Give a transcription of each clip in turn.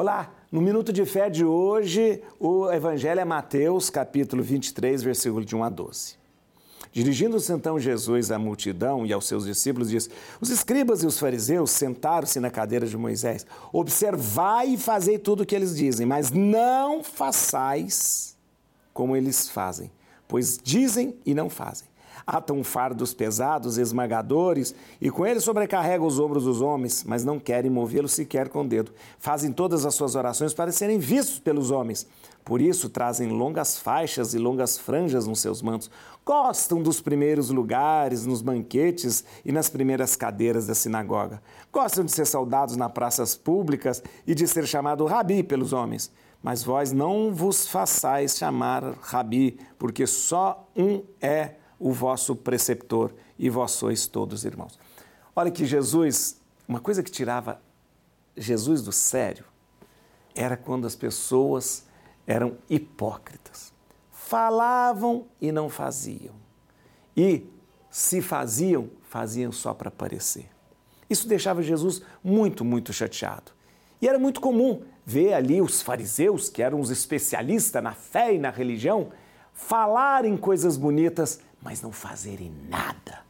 Olá, no Minuto de Fé de hoje, o Evangelho é Mateus, capítulo 23, versículo de 1 a 12. Dirigindo-se então Jesus à multidão e aos seus discípulos, diz: Os escribas e os fariseus sentaram-se na cadeira de Moisés. Observai e fazei tudo o que eles dizem, mas não façais como eles fazem, pois dizem e não fazem atam fardos pesados, esmagadores, e com eles sobrecarregam os ombros dos homens, mas não querem movê-los sequer com o dedo. Fazem todas as suas orações para serem vistos pelos homens. Por isso trazem longas faixas e longas franjas nos seus mantos. Gostam dos primeiros lugares nos banquetes e nas primeiras cadeiras da sinagoga. Gostam de ser saudados nas praças públicas e de ser chamado rabi pelos homens. Mas vós não vos façais chamar rabi, porque só um é o vosso preceptor e vós sois todos irmãos. Olha que Jesus, uma coisa que tirava Jesus do sério era quando as pessoas eram hipócritas. Falavam e não faziam. E se faziam, faziam só para parecer. Isso deixava Jesus muito, muito chateado. E era muito comum ver ali os fariseus, que eram os especialistas na fé e na religião, falarem coisas bonitas, mas não fazerem nada.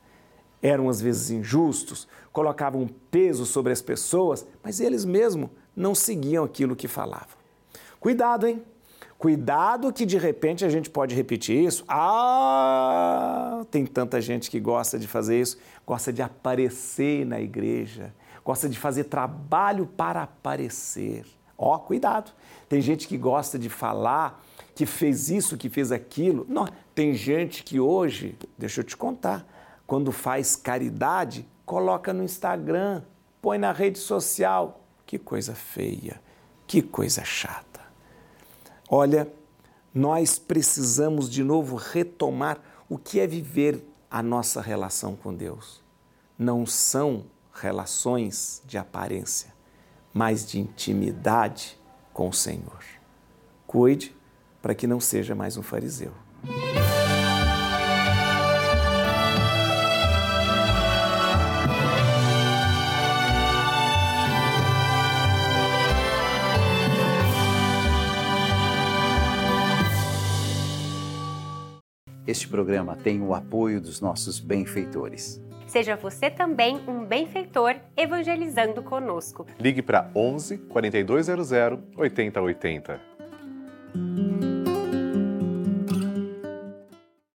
Eram às vezes injustos, colocavam peso sobre as pessoas, mas eles mesmos não seguiam aquilo que falavam. Cuidado, hein? Cuidado que de repente a gente pode repetir isso. Ah, tem tanta gente que gosta de fazer isso, gosta de aparecer na igreja, gosta de fazer trabalho para aparecer. Ó, oh, cuidado. Tem gente que gosta de falar que fez isso, que fez aquilo. Não, tem gente que hoje, deixa eu te contar, quando faz caridade, coloca no Instagram, põe na rede social. Que coisa feia, que coisa chata. Olha, nós precisamos de novo retomar o que é viver a nossa relação com Deus. Não são relações de aparência, mas de intimidade com o Senhor. Cuide para que não seja mais um fariseu. Este programa tem o apoio dos nossos benfeitores. Seja você também um benfeitor evangelizando conosco. Ligue para 11 4200 8080.